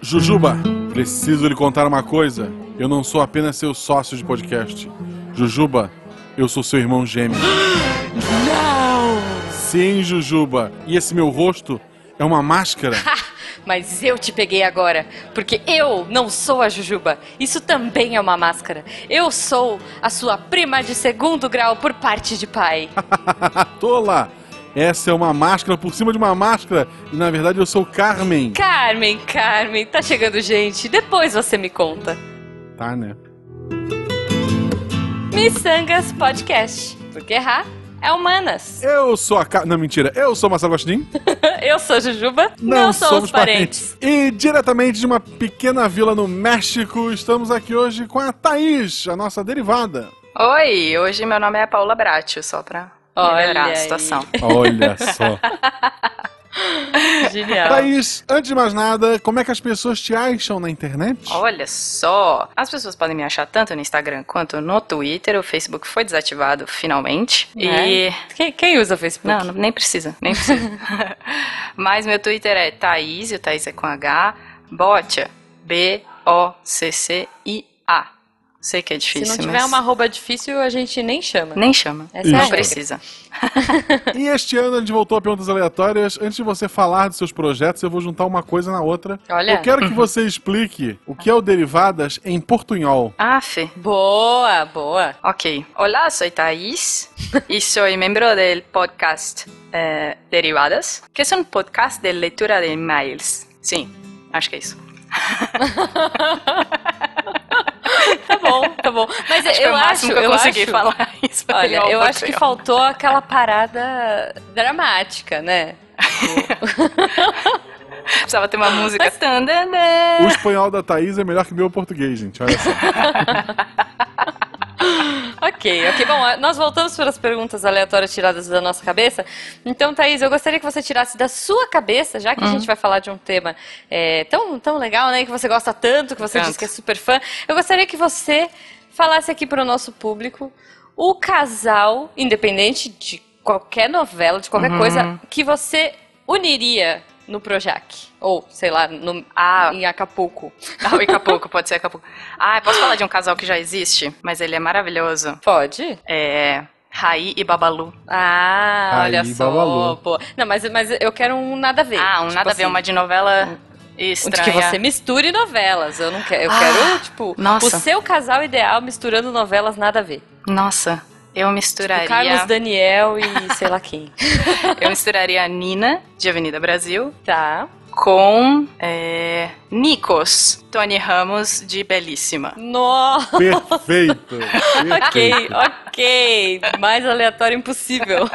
Jujuba, preciso lhe contar uma coisa. Eu não sou apenas seu sócio de podcast. Jujuba, eu sou seu irmão gêmeo. Não! Sim, Jujuba. E esse meu rosto é uma máscara. Mas eu te peguei agora, porque eu não sou a Jujuba. Isso também é uma máscara. Eu sou a sua prima de segundo grau por parte de pai. Tola! Essa é uma máscara por cima de uma máscara. E na verdade eu sou Carmen. Carmen, Carmen, tá chegando gente. Depois você me conta. Tá, né? Missangas Podcast. Porque errar é humanas. Eu sou a Ca... Não, mentira. Eu sou Marcelo Gostin. eu sou Jujuba. Não, somos parentes. E diretamente de uma pequena vila no México, estamos aqui hoje com a Thaís, a nossa derivada. Oi, hoje meu nome é Paula Bratio, só pra melhorar a situação. Olha só. Genial. Thaís, antes de mais nada, como é que as pessoas te acham na internet? Olha só, as pessoas podem me achar tanto no Instagram quanto no Twitter. O Facebook foi desativado finalmente. E. Quem, quem usa o Facebook? Não, não- nem precisa, nem precisa. Mas meu Twitter é Thaís, e o Thaís é com H, Botia, B-O-C-C-I-A. Sei que é Se difícil, não tiver mas uma arroba difícil, a gente nem chama. nem chama. Essa é a não precisa. E este ano a gente voltou a perguntas aleatórias. Antes de você falar dos seus projetos, eu vou juntar uma coisa na outra. Olha. Eu quero que você explique o que é o Derivadas em portunhol. Aff. Boa, boa. Ok. Hola, soy Thais y soy miembro del podcast eh, Derivadas, que es un podcast de lectura de emails. Sim, acho que é isso. Tá bom, tá bom. Mas Acho eu acho, que eu, eu consegui acho, falar isso. Olha, eu acho que faltou aquela parada dramática, né? Precisava ter uma música. O espanhol da Thaís é melhor que o meu português, gente. Olha só. Ok, ok. Bom, nós voltamos para as perguntas aleatórias tiradas da nossa cabeça. Então, Thaís, eu gostaria que você tirasse da sua cabeça, já que a gente vai falar de um tema é, tão, tão legal, né? Que você gosta tanto, que você Tanto. diz que é super fã. Eu gostaria que você falasse aqui para o nosso público o casal, independente de qualquer novela, de qualquer coisa, que você uniria no Projac. Ou, sei lá, no, Ah. em Acapulco. Ah, o Acapulco, pode ser Acapulco. Ah, posso falar de um casal que já existe, mas ele é maravilhoso. Pode? É. Raí e Babalu. Ah, Aí, olha só, Babalu. pô. Não, mas, mas eu quero um nada a ver. Ah, um Tipo nada a ver, assim, uma de novela De estranha. que você misture novelas. Eu não quero. Eu Ah, quero, tipo, nossa. o seu casal ideal misturando novelas nada a ver. Nossa, eu misturaria. Carlos Daniel e sei lá quem. Eu misturaria a Nina, de Avenida Brasil, Tá. Com é, Nikos, Tony Ramos, de Belíssima. Nossa. Perfeito. Ok, Perfeito. ok. Mais aleatório impossível.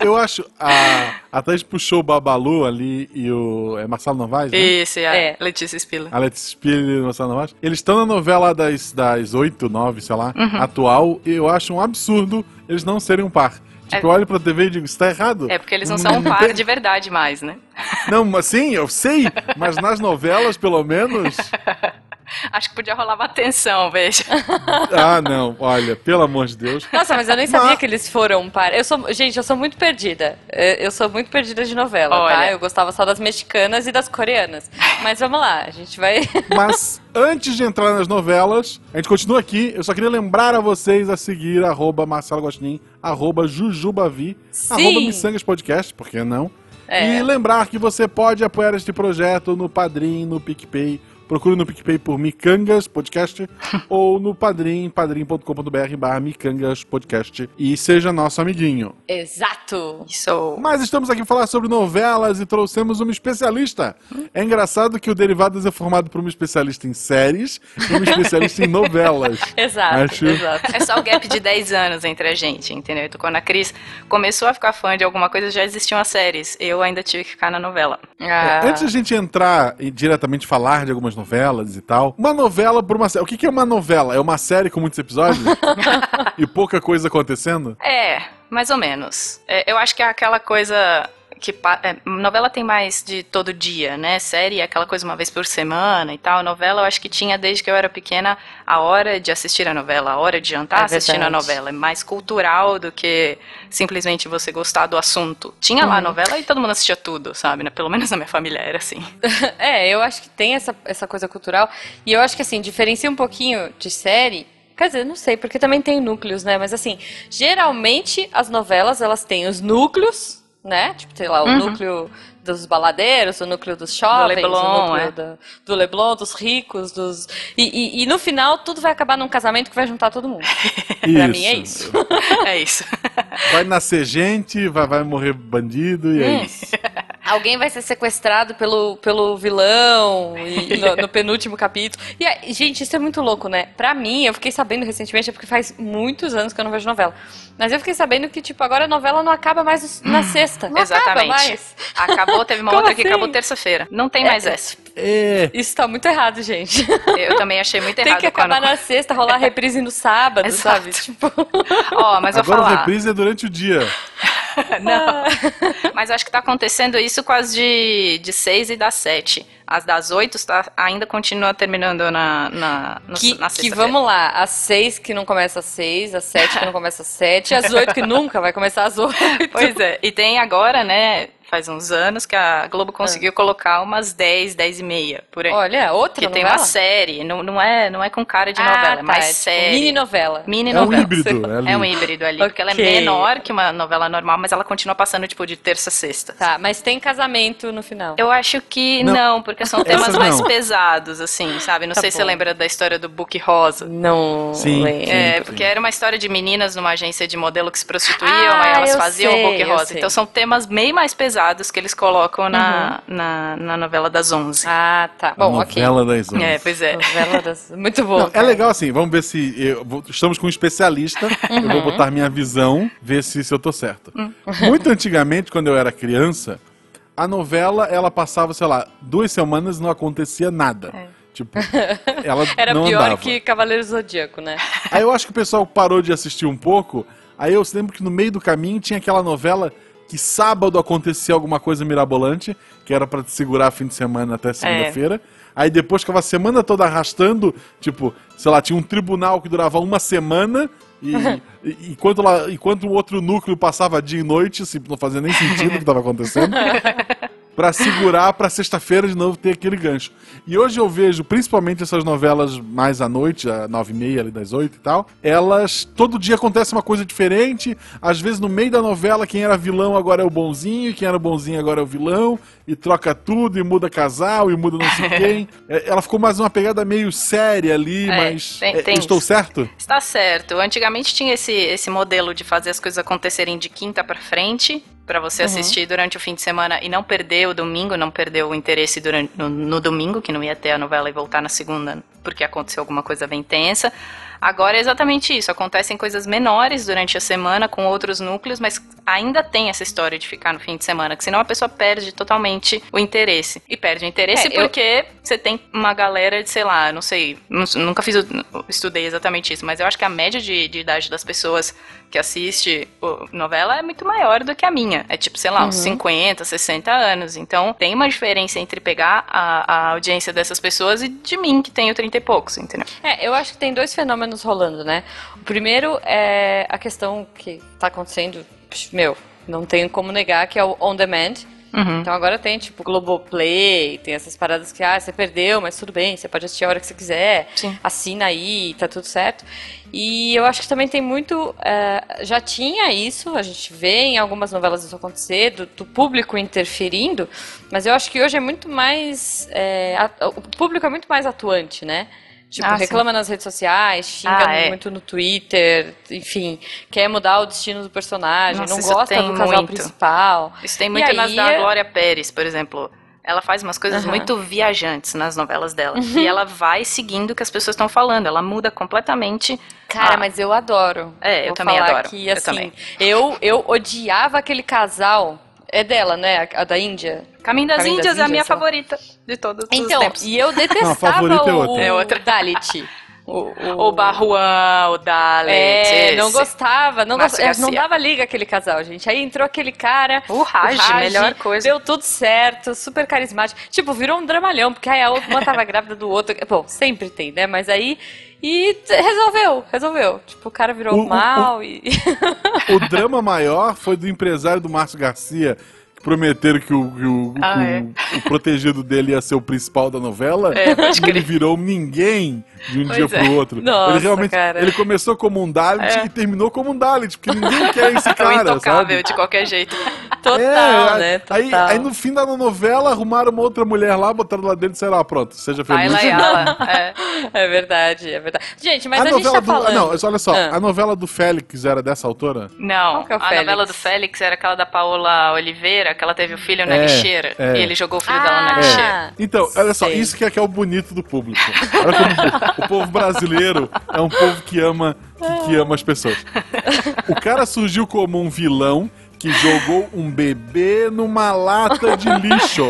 Eu acho. A, a Thaís puxou o Babalu ali e o. É Marcelo Novaes? Né? Esse é a É. Letícia Spiller. A Letícia Spiller e o Marcelo Novaes. Eles estão na novela das, das 8, 9, sei lá, Uhum. atual. E eu acho um absurdo eles não serem um par. Tipo, É- eu olho pra TV e digo, isso tá errado. É porque eles não são um par de verdade mais, né? Não, mas sim, eu sei, mas nas novelas, pelo menos. Acho que podia rolar uma tensão, veja. Ah, não, olha, pelo amor de Deus. Nossa, mas eu nem sabia Mas- que eles foram um par. Eu sou, gente, eu sou muito perdida. Eu eu sou muito perdida de novela, tá? Olha. Eu gostava só das mexicanas e das coreanas. Mas vamos lá, a gente vai. Mas antes de entrar nas novelas, a gente continua aqui. Eu só queria lembrar a vocês a seguir arroba Marcelo Gostin, arroba Jujubavi, Sim. arroba Missangas Podcast, por que não? É. E lembrar que você pode apoiar este projeto no Padrim, no PicPay. Procure no PicPay por Micangas Podcast ou no Padrim, padrim.com.br barra Micangas Podcast e seja nosso amiguinho. Exato! Isso. Mas estamos aqui para falar sobre novelas e trouxemos uma especialista. É engraçado que o Derivadas é formado por uma especialista em séries e uma especialista em novelas. Exato, Acho- exato. É só o gap de 10 anos entre a gente, entendeu? Então, quando a Cris começou a ficar fã de alguma coisa, já existiam as séries. Eu ainda tive que ficar na novela. Ah, Antes de a gente entrar e diretamente falar de algumas novelas e tal, uma novela por uma série. O que que é uma novela? É uma série com muitos episódios? e pouca coisa acontecendo? É, mais ou menos. É, eu acho que é aquela coisa que é, novela tem mais de todo dia, né? Série é aquela coisa uma vez por semana e tal. Novela eu acho que tinha desde que eu era pequena a hora de assistir a novela, a hora de jantar É assistindo a verdade. novela. É mais cultural do que simplesmente você gostar do assunto. Tinha Uhum. lá a novela e todo mundo assistia tudo, sabe? né? Pelo menos na minha família era assim. É, eu acho que tem essa, essa coisa cultural. E eu acho que, assim, diferencia um pouquinho de série. Quer dizer, não sei, porque também tem núcleos, né? Mas, assim, geralmente as novelas, elas têm os núcleos, né? Tipo, sei lá, o Uhum. núcleo dos baladeiros, o núcleo dos shoppings, Leblon, o núcleo é. da- do Leblon, dos ricos, dos... E, e- e no final, tudo vai acabar num casamento que vai juntar todo mundo. Pra mim é isso. É isso. Vai nascer gente, vai, vai morrer bandido e é Hum. isso. Alguém vai ser sequestrado pelo, pelo vilão e, no, no penúltimo capítulo. E, aí, gente, isso é muito louco, né? Pra mim, eu fiquei sabendo recentemente, é porque faz muitos anos que eu não vejo novela. Mas eu fiquei sabendo que, tipo, agora a novela não acaba mais na sexta. Não acaba Exatamente. mais. Acabou, teve uma Como outra que assim? acabou terça-feira. Não tem mais É. essa. É. Isso tá muito errado, gente. Eu também achei muito Tem errado que acabar quando... na sexta, rolar reprise no sábado, Exato. sabe? Tipo, Ó, mas vou Agora a falar. reprise é durante o dia. Não. Mas acho que tá acontecendo isso com as de, de 6 e das 7. As das 8 tá, ainda continua terminando na, na, no, que, na que vamos lá, às seis que não começa às seis, às sete que não começa às sete, às oito que nunca vai começar às oito. Pois é. E tem agora, né? Faz uns anos que a Globo conseguiu colocar umas 10, 10 e meia por aí. Olha, outra que tem novela? uma série. Não, não, é, não é com cara de Ah, novela, é tá, mais é tipo série. mini novela. Mini É um novela. híbrido. É um ali. híbrido ali, porque ela é menor que uma novela normal, mas ela continua passando, tipo, de terça a sexta. Tá, mas tem casamento no final. Eu acho que Não. não, porque são temas mais pesados, assim, sabe? Não Tá sei se você bom. lembra da história do Book Rosa. Não Sim, lembro. sim. É, porque era uma história de meninas numa agência de modelo que se prostituíam, Ah, aí elas faziam sei, o book rosa. Então são temas bem mais pesados que eles colocam na, na, na novela das 11. Ah, tá. A Bom, ok. novela das onze. É, pois é. Novela das... Muito bom. Não, é legal assim, vamos ver se. eu estamos com um especialista. Eu vou botar minha visão, ver se, se eu tô certo. Muito antigamente, quando eu era criança, a novela ela passava, sei lá, duas semanas e não acontecia nada. Tipo, ela Era não pior andava. que Cavaleiro Zodíaco, né? Aí eu acho que o pessoal parou de assistir um pouco. Aí eu lembro que no meio do caminho tinha aquela novela que sábado acontecia alguma coisa mirabolante, que era pra te segurar fim de semana até segunda-feira. Aí depois ficava a semana toda arrastando, tipo, sei lá, tinha um tribunal que durava uma semana. E, e- enquanto, lá, enquanto o outro núcleo passava dia e noite, assim, não fazia nem sentido o que estava acontecendo. Pra segurar pra sexta-feira de novo ter aquele gancho. E hoje eu vejo, principalmente essas novelas mais à noite, às nove e meia, ali das oito e tal, elas, todo dia acontece uma coisa diferente, às vezes no meio da novela quem era vilão agora é o bonzinho, e quem era o bonzinho agora é o vilão, e troca tudo, e muda casal, e muda não sei quem. É, Ela ficou mais uma pegada meio séria ali, É, mas... tem- é, tem estou isso. certo? Está certo. Antigamente tinha esse, esse modelo de fazer as coisas acontecerem de quinta pra frente, pra você assistir durante o fim de semana e não perder o domingo, não perder o interesse durante, no, no domingo, que não ia ter a novela e voltar na segunda porque aconteceu alguma coisa bem tensa. Agora é exatamente isso. Acontecem coisas menores durante a semana com outros núcleos, mas ainda tem essa história de ficar no fim de semana, que senão a pessoa perde totalmente o interesse. E perde o interesse É, eu- porque você tem uma galera de, sei lá, não sei, nu- nunca fiz, estudei exatamente isso, mas eu acho que a média de, de idade das pessoas que assiste novela é muito maior do que a minha. É tipo, sei lá, uns 50, 60 anos. Então tem uma diferença entre pegar a, a audiência dessas pessoas e de mim, que tenho 30 e poucos, entendeu? É, eu acho que tem dois fenômenos rolando, né? O primeiro é a questão que tá acontecendo, meu, não tenho como negar, que é o on demand. Uhum. Então agora tem, tipo, Globoplay, tem essas paradas que, ah, você perdeu, mas tudo bem, você pode assistir a hora que você quiser. Sim. Assina aí, tá tudo certo. E eu acho que também tem muito. é, já tinha isso, a gente vê em algumas novelas isso acontecer, do, do público interferindo, mas eu acho que hoje é muito mais. é, a- o público é muito mais atuante, né? Tipo, Ah, sim. reclama nas redes sociais, xinga Ah, é. muito no Twitter, enfim, quer mudar o destino do personagem, Nossa, não gosta do casal muito. principal. Isso tem E muito nas aí da é- Glória Pérez, por exemplo. Ela faz umas coisas Aham. muito viajantes nas novelas dela. E ela vai seguindo o que as pessoas estão falando. Ela muda completamente. Cara, Ah. mas eu adoro. É, eu Vou também adoro. Que, Eu assim, também. Eu, eu odiava aquele casal. É dela, né? A, a da Índia. Caminho das Caminho das Índias é a minha lá. favorita de todos os então, tempos. e eu detestava favorita é o, outra. É outra. o Dalit. O O, o... Barruan, o Dalet. É, não gostava, não, gostava, não dava liga aquele casal, gente. Aí entrou aquele cara. O Raj, o Raj melhor coisa. Deu tudo certo, super carismático. Tipo, virou um dramalhão, porque aí a outra, uma tava grávida do outro. Bom, sempre tem, né? Mas aí. E resolveu, resolveu. Tipo, o cara virou o, mal o, e. o drama maior foi do empresário do Márcio Garcia prometeram que o, que o, ah, o, é. o, protegido dele ia ser o principal da novela, é, e ele virou ninguém de um pois dia é. pro outro. Nossa, ele realmente cara. ele começou como um Dalit é. e terminou como um Dalit, porque ninguém quer esse cara. É intocável sabe? de qualquer jeito. Total, é, né? Total. Aí, aí, no fim da novela arrumaram uma outra mulher lá, botaram lá dentro e disseram, ah, pronto, seja feliz. é. é verdade, é verdade. Gente, mas a, a gente tá do, falando... Não, olha só, ah. a novela do Félix era dessa autora? Não, é a Félix? novela do Félix era aquela da Paola Oliveira, que ela teve o filho na lixeira. E ele jogou o filho ah, dela na lixeira. Então, olha só, isso que é, que é o bonito do público. Olha como o povo brasileiro é um povo que ama, que, que ama as pessoas. O cara surgiu como um vilão que jogou um bebê numa lata de lixo.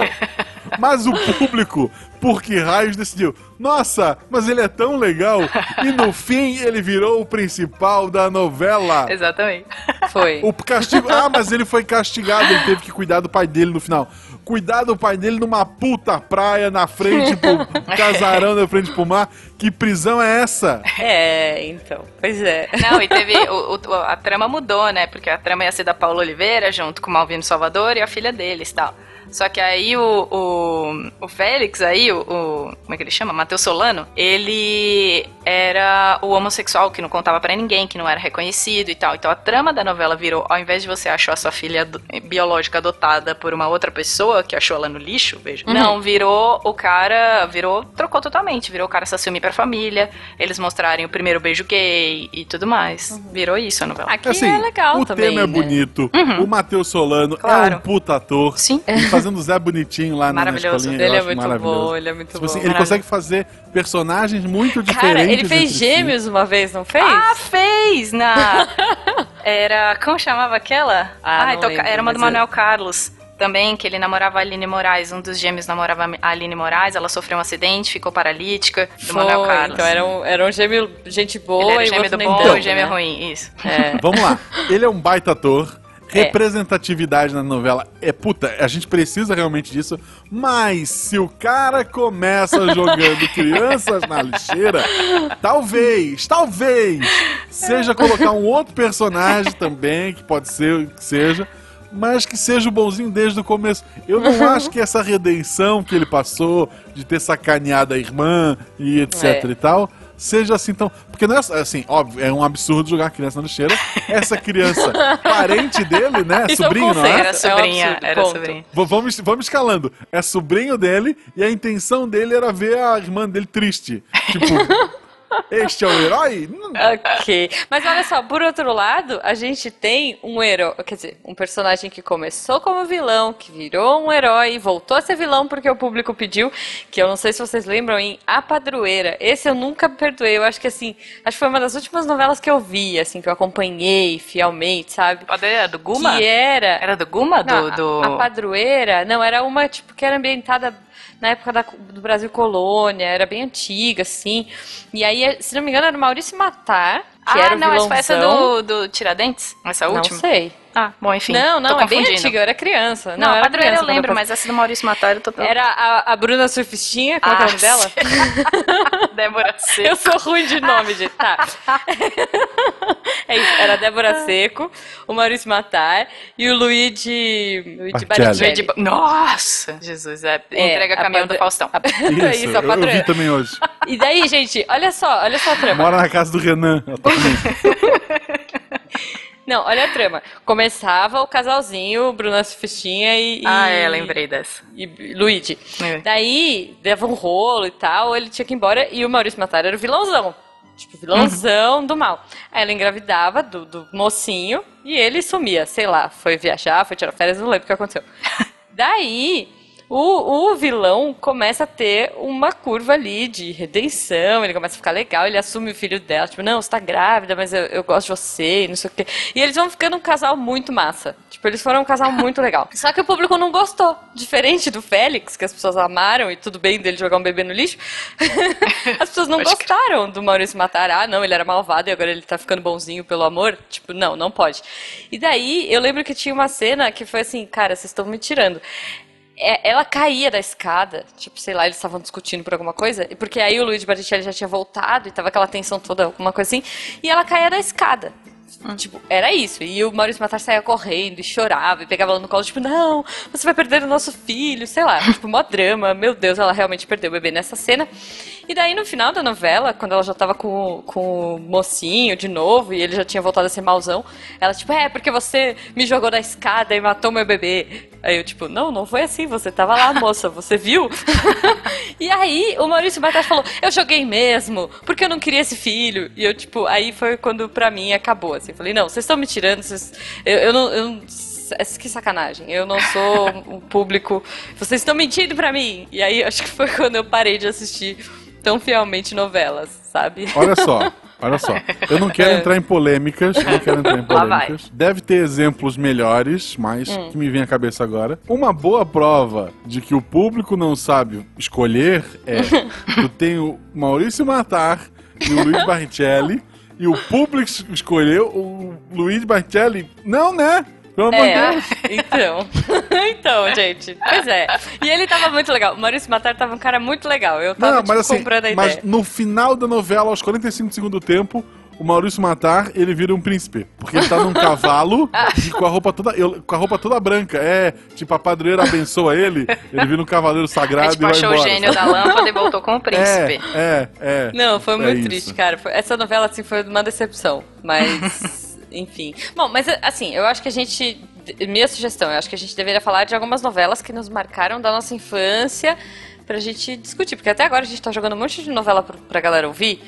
Mas o público, por que raios decidiu? Nossa, mas ele é tão legal. E no fim ele virou o principal da novela. Exatamente. Foi. O castigo. Ah, mas ele foi castigado, ele teve que cuidar do pai dele no final cuidar do pai dele numa puta praia na frente pro casarão na frente pro mar. Que prisão é essa? É, então. Pois é. Não, e teve. O, o, a trama mudou, né? Porque a trama ia ser da Paula Oliveira, junto com o Malvino Salvador e a filha deles e tal. Só que aí o, o, o Félix, aí, o, o, Como é que ele chama? Matheus Solano, ele era o homossexual que não contava para ninguém, que não era reconhecido e tal. Então a trama da novela virou, ao invés de você achar a sua filha biológica adotada por uma outra pessoa que achou ela no lixo, veja. Uhum. Não, virou o cara. Virou. Trocou totalmente. Virou o cara se assumir pra família. Eles mostrarem o primeiro beijo gay e tudo mais. Uhum. Virou isso a novela. Aqui assim, é legal o também. O tema é né? bonito. Uhum. O Matheus Solano claro. é um puta ator. Sim fazendo Zé Bonitinho lá na escolinha. Ele é muito bom, ele é muito tipo assim, bom. ele consegue fazer personagens muito diferentes. Cara, ele fez gêmeos si. uma vez, não fez? Ah, fez! Na... era. Como chamava aquela? Ah, ah então, lembro, era uma do Manuel Carlos também, que ele namorava a Aline Moraes, um dos gêmeos namorava a Aline Moraes, ela sofreu um acidente, ficou paralítica, do Foi, Manuel Carlos. Então era um, era um gêmeo gente boa ele era e gêmeo do bom e gêmeo né? ruim, isso. É. Vamos lá, ele é um baita ator, é. Representatividade na novela é puta, a gente precisa realmente disso, mas se o cara começa jogando crianças na lixeira, talvez, talvez seja colocar um outro personagem também, que pode ser que seja, mas que seja o bonzinho desde o começo. Eu não acho que essa redenção que ele passou de ter sacaneado a irmã e etc é. e tal seja assim tão. Porque não é assim, óbvio, é um absurdo jogar criança na lixeira. Essa criança, parente dele, né? Isso sobrinho, é não é? Era sobrinha, é um era sobrinha. Vamos, vamos escalando. É sobrinho dele e a intenção dele era ver a irmã dele triste. Tipo. Este é o herói? Ok. Mas olha só, por outro lado, a gente tem um herói, quer dizer, um personagem que começou como vilão, que virou um herói, voltou a ser vilão porque o público pediu, que eu não sei se vocês lembram, em A Padroeira. Esse eu nunca perdoei. Eu acho que assim, acho que foi uma das últimas novelas que eu vi, assim, que eu acompanhei fielmente, sabe? Padroeira do Guma? Que era. Era do Guma? Não, do, do... A, a Padroeira, não, era uma, tipo, que era ambientada na época da, do Brasil Colônia, era bem antiga, assim. E aí, se não me engano, era o Maurício Matar, ah, não, vilãozão. essa do, do Tiradentes? Essa última? Não sei. Ah, bom, enfim. Não, não, é bem antiga, eu era criança. Não, não a era padroeira criança, eu lembro, mas essa do Maurício Matar eu tô Era a, a Bruna Surfistinha, qual ah, é o nome dela? Débora Seco. Eu sou ruim de nome, gente. Tá. é isso, era a Débora Seco, o Maurício Matar e o Luigi, Luigi Baricelli. Nossa! Jesus, é, é entrega caminhão do Faustão. A, isso, isso, a eu, eu vi também hoje. E daí, gente, olha só, olha só a trama. Mora na casa do Renan, Não, olha a trama. Começava o casalzinho, Bruna Sufistinha e. Ah, é, lembrei dessa. E Luigi. É. Daí, dava um rolo e tal, ele tinha que ir embora e o Maurício Matar era o vilãozão. Tipo, vilãozão uhum. do mal. Aí ela engravidava do, do mocinho e ele sumia, sei lá, foi viajar, foi tirar férias, não lembro o que aconteceu. Daí, o, o vilão começa a ter uma curva ali de redenção, ele começa a ficar legal, ele assume o filho dela, tipo, não, você tá grávida, mas eu, eu gosto de você, e não sei o quê. E eles vão ficando um casal muito massa. Tipo, eles foram um casal muito legal. Só que o público não gostou. Diferente do Félix, que as pessoas amaram e tudo bem dele jogar um bebê no lixo, as pessoas não gostaram do Maurício Matar. Ah, não, ele era malvado e agora ele tá ficando bonzinho pelo amor. Tipo, não, não pode. E daí, eu lembro que tinha uma cena que foi assim, cara, vocês estão me tirando ela caía da escada, tipo, sei lá, eles estavam discutindo por alguma coisa, porque aí o Luigi Baricelli já tinha voltado e tava aquela tensão toda, alguma coisa assim, e ela caía da escada. Hum. Tipo, era isso. E o Maurício Matar saía correndo e chorava e pegava ela no colo, tipo, não, você vai perder o nosso filho, sei lá. tipo, mó drama. Meu Deus, ela realmente perdeu o bebê nessa cena. E daí, no final da novela, quando ela já tava com, com o mocinho de novo e ele já tinha voltado a ser mauzão, ela, tipo, é, porque você me jogou da escada e matou meu bebê. Aí eu, tipo, não, não foi assim, você tava lá, moça, você viu? e aí o Maurício Matar falou, eu joguei mesmo, porque eu não queria esse filho. E eu, tipo, aí foi quando pra mim acabou, assim. Falei, não, vocês estão me tirando, vocês... eu, eu não. Eu que sacanagem. Eu não sou o público. Vocês estão mentindo pra mim. E aí acho que foi quando eu parei de assistir tão fielmente novelas, sabe? Olha só. Olha só, eu não quero é. entrar em polêmicas, não quero entrar em polêmicas. Deve ter exemplos melhores, mas hum. que me vem à cabeça agora. Uma boa prova de que o público não sabe escolher é tu tem o Maurício Matar e o Luiz Barrichelli e o público escolheu o Luiz Barrichelli. Não, né? Pelo amor é, Deus. Então. então, gente. Pois é. E ele tava muito legal. O Maurício Matar tava um cara muito legal. Eu tava Não, tipo, assim, comprando a ideia. Mas no final da novela, aos 45 do segundo tempo, o Maurício Matar, ele vira um príncipe. Porque ele tá num cavalo e com a roupa toda, com a roupa toda branca. É, tipo, a padroeira abençoa ele, ele vira um cavaleiro sagrado é, tipo, e vai achou embora. o gênio da lâmpada e voltou com o príncipe. É, é, é. Não, foi é muito triste, cara. Essa novela, assim, foi uma decepção. Mas enfim. Bom, mas assim, eu acho que a gente. Minha sugestão, eu acho que a gente deveria falar de algumas novelas que nos marcaram da nossa infância pra gente discutir. Porque até agora a gente tá jogando um monte de novela pra, pra galera ouvir.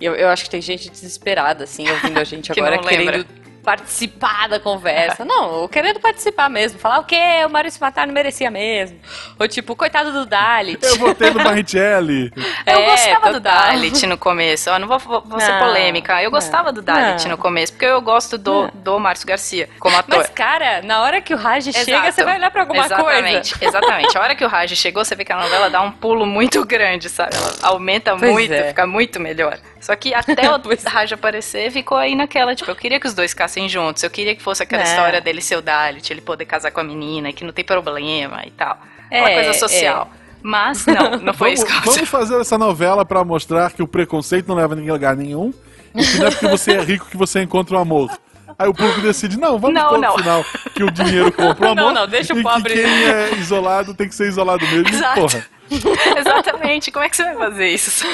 E eu, eu acho que tem gente desesperada, assim, ouvindo a gente agora, querendo participar da conversa. Não, querendo participar mesmo. Falar o quê? O Maurício Matar não merecia mesmo. Ou tipo, coitado do Dalit. Eu votei no Barrichelli. É, eu gostava total. do Dalit no começo. Eu não vou, vou não, ser polêmica. Eu gostava do Dalit no começo, porque eu gosto do, do Márcio Garcia como ator. Mas, cara, na hora que o Raj chega, você vai olhar pra alguma exatamente, coisa. Exatamente. A hora que o Raj chegou, você vê que a novela dá um pulo muito grande, sabe? Ela aumenta pois muito, é. fica muito melhor. Só que até o Raj aparecer, ficou aí naquela, tipo, eu queria que os dois ficassem juntos. Eu queria que fosse aquela é. história dele ser o Dalit, ele poder casar com a menina, que não tem problema e tal. É, uma coisa social. É. Mas não, não foi vamos, isso. Vamos fazer essa novela para mostrar que o preconceito não leva a ninguém lugar nenhum. E que não é porque você é rico que você encontra o amor. Aí o público decide, não, vamos não, não. final que o dinheiro compra o amor. Não, não, deixa o pobre. Que quem é isolado tem que ser isolado mesmo. Exato. Porra. Exatamente. Como é que você vai fazer isso?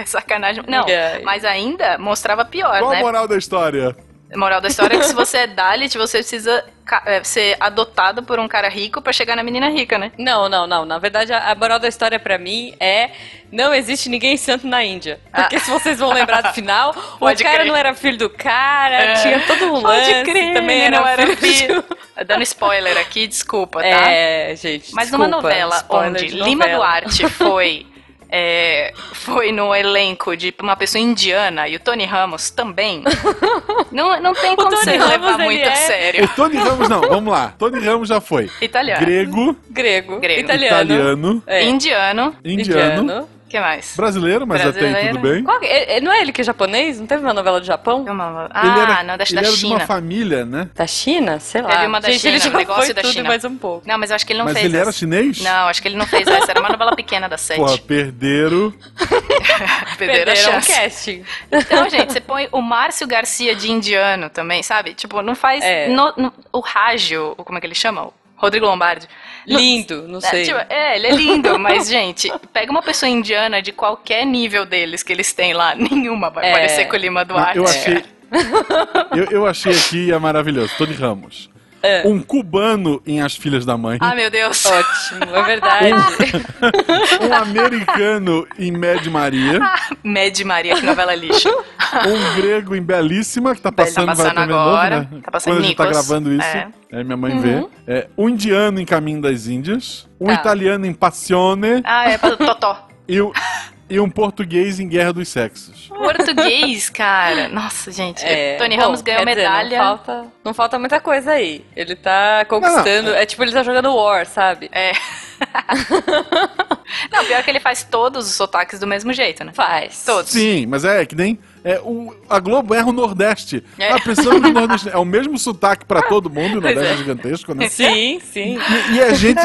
É sacanagem. Não, mas ainda mostrava pior, Qual né? a moral da história? A moral da história é que se você é Dalit, você precisa é, ser adotado por um cara rico para chegar na menina rica, né? Não, não, não. Na verdade, a, moral da história para mim é não existe ninguém santo na Índia. Porque ah. se vocês vão lembrar do final, Pode o cara crer. não era filho do cara, é. tinha todo um lance. Pode crer, também era não era filho. Dando spoiler aqui, desculpa, tá? É, gente. Mas desculpa, numa novela onde Lima Duarte foi é, foi no elenco de uma pessoa indiana e o Tony Ramos também, não, não tem como você levar muito é... a sério. O Tony Ramos não, vamos lá. Tony Ramos já foi. Italiano. Grego. Grego. Grego. Italiano. Italiano. É. Indiano. Indiano. Indiano que mais? Brasileiro, mas Brasileiro. até aí tudo bem. Qual, é, não é ele que é japonês? Não teve uma novela do Japão? Uma... Ah, ele era, não, da, ele da era China. de uma família, né? Da China? Sei lá. Teve uma da Gente, China, ele já um negócio foi da tudo China. mais um pouco. Não, mas eu acho que ele não mas fez ele essa. era chinês? Não, acho que ele não fez essa. Era uma novela pequena da sete. Pô, perderam. perderam a chance. Um casting. Então, gente, você põe o Márcio Garcia de indiano também, sabe? Tipo, não faz... É. No, no, o Rágio, como é que ele chama? Rodrigo Lombardi. Lindo, não sei. É, tipo, é, ele é lindo, mas, gente, pega uma pessoa indiana de qualquer nível deles que eles têm lá, nenhuma vai é. parecer com o Lima Duarte. Eu achei. eu, eu achei aqui é maravilhoso, Tony Ramos. É. Um cubano em As Filhas da Mãe. Ah, meu Deus. Ótimo, é verdade. Um, um americano em Mad Maria. Mad Maria, que novela lixo. Um grego em Belíssima, que tá passando, tá passando vai agora. novo, né? Tá passando Quando a gente tá gravando isso, É. é, minha mãe vê. É, um indiano em Caminho das Índias, um Tá. italiano em Passione Ah, é pra Totó. e, um- e um português em Guerra dos Sexos. Português, cara. Nossa, gente. Tony É, bom, Ramos ganhou quer dizer, medalha. não, falta, não falta muita coisa aí. Ele tá conquistando. É tipo, ele tá jogando War, sabe? É. Não, pior que ele faz todos os sotaques do mesmo jeito, né? Faz. Todos. Sim, mas é que nem. É, o, a Globo erra o Nordeste. É. Ah, precisamos do Nordeste. É o mesmo sotaque pra todo mundo, o Nordeste é. gigantesco, né? Sim, sim. E, e é gente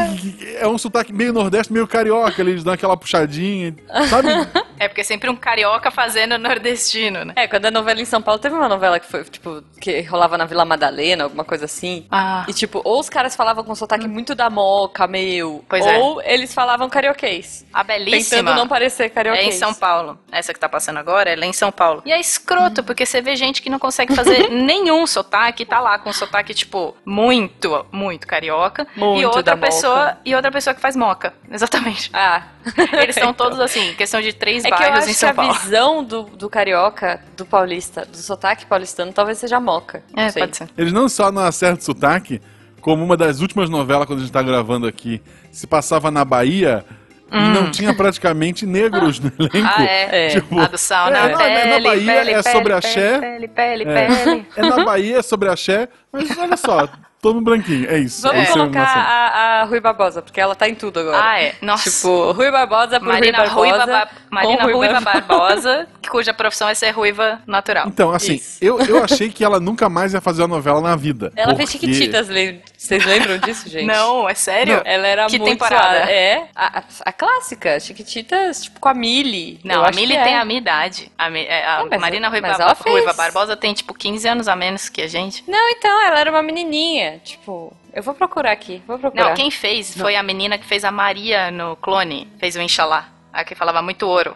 é um sotaque meio Nordeste, meio carioca, eles dão aquela puxadinha, sabe? É porque é sempre um carioca fazendo nordestino, né? É, quando a novela em São Paulo, teve uma novela que foi, tipo, que rolava na Vila Madalena, alguma coisa assim. Ah. E, tipo, ou os caras falavam com sotaque muito da moca, meu. Pois é. ou eles falavam carioquês. A belíssima. Tentando não parecer É carioquês. em São Paulo. Essa que tá passando agora, ela é em São Paulo. E é escroto, porque você vê gente que não consegue fazer nenhum sotaque, e tá lá com sotaque, tipo, muito, muito carioca. Muito e outra da pessoa moca. E outra pessoa que faz moca. Exatamente. Ah. Eles são todos assim, questão de três É que eu bairros acho em que São a Paulo. visão do, do carioca, do paulista, do sotaque paulistano, talvez seja moca. Não É, sei. pode ser. Eles não só não acertam sotaque, como uma das últimas novelas, quando a gente tá gravando aqui, se passava na Bahia e não tinha praticamente negros no elenco. Hum. Ah, é. É. Tipo, A do sal é, na pele, na Bahia pele, é pele, sobre pele, axé. Pele, pele, É, pele. é na Bahia, é sobre axé, mas olha só, todo branquinho, é isso. Vamos é colocar a, a Rui Barbosa, porque ela tá em tudo agora. Ah, é. Nossa. Tipo, Rui Barbosa por Marina Rui Ruiva, Barbosa. Ba- Marina Rui Ruiva Barbosa. Cuja profissão é ser ruiva natural. Então, assim, Isso. eu, eu achei que ela nunca mais ia fazer a novela na vida. Ela fez porque- Chiquititas, lem- vocês lembram disso, gente? Não, é sério? Ela era Que muito temporada? É, a, a- a clássica, Chiquititas, tipo, com a Millie. Não, Eu a que tem é. a minha idade. A, é, a Marina Ruiva, fez. Ruiva Barbosa tem, tipo, 15 anos a menos que a gente. Não, então, ela era uma menininha, tipo... Eu vou procurar aqui, vou procurar. Não, quem fez foi a menina que fez a Maria no Clone. Fez o Inxalá. A que falava muito ouro.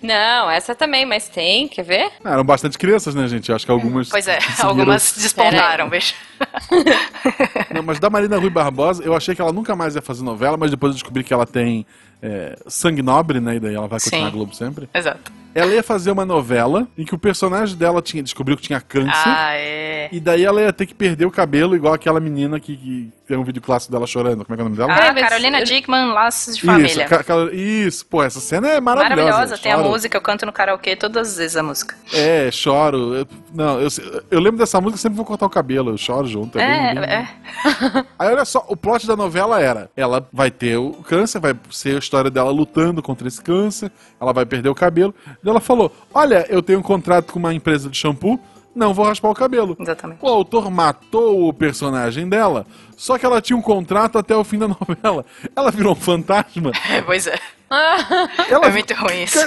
Não, essa também, mas tem, quer ver? Ah, eram bastante crianças, né, gente? Eu acho que algumas. Pois é, conseguiram- algumas despontaram, veja. Não, mas da Marina Rui Barbosa, eu achei que ela nunca mais ia fazer novela, mas depois eu descobri que ela tem é, sangue nobre, né? E daí ela vai continuar Sim. na Globo sempre. Exato. Ela ia fazer uma novela em que o personagem dela tinha, descobriu que tinha câncer. Ah, é. E daí ela ia ter que perder o cabelo, igual aquela menina que, que tem um vídeo clássico dela chorando. Como é que é o nome dela? Ah, É, mas- Carolina Dickman, Laços de isso, Família. ca- ca- isso, pô, essa cena é maravilhosa. Maravilhosa, tem a música, eu canto no karaokê todas as vezes a música. É, choro. Eu- não, eu, eu lembro dessa música, sempre vou cortar o cabelo, eu choro junto. É, bem- bem- É, é. Aí olha só, o plot da novela era: ela vai ter o câncer, vai ser a história dela lutando contra esse câncer, ela vai perder o cabelo. E ela falou: Olha, eu tenho um contrato com uma empresa de shampoo, não vou raspar o cabelo. Exatamente. O autor matou o personagem dela, só que ela tinha um contrato até o fim da novela. Ela virou um fantasma. É, pois é. Ela É muito ruim isso.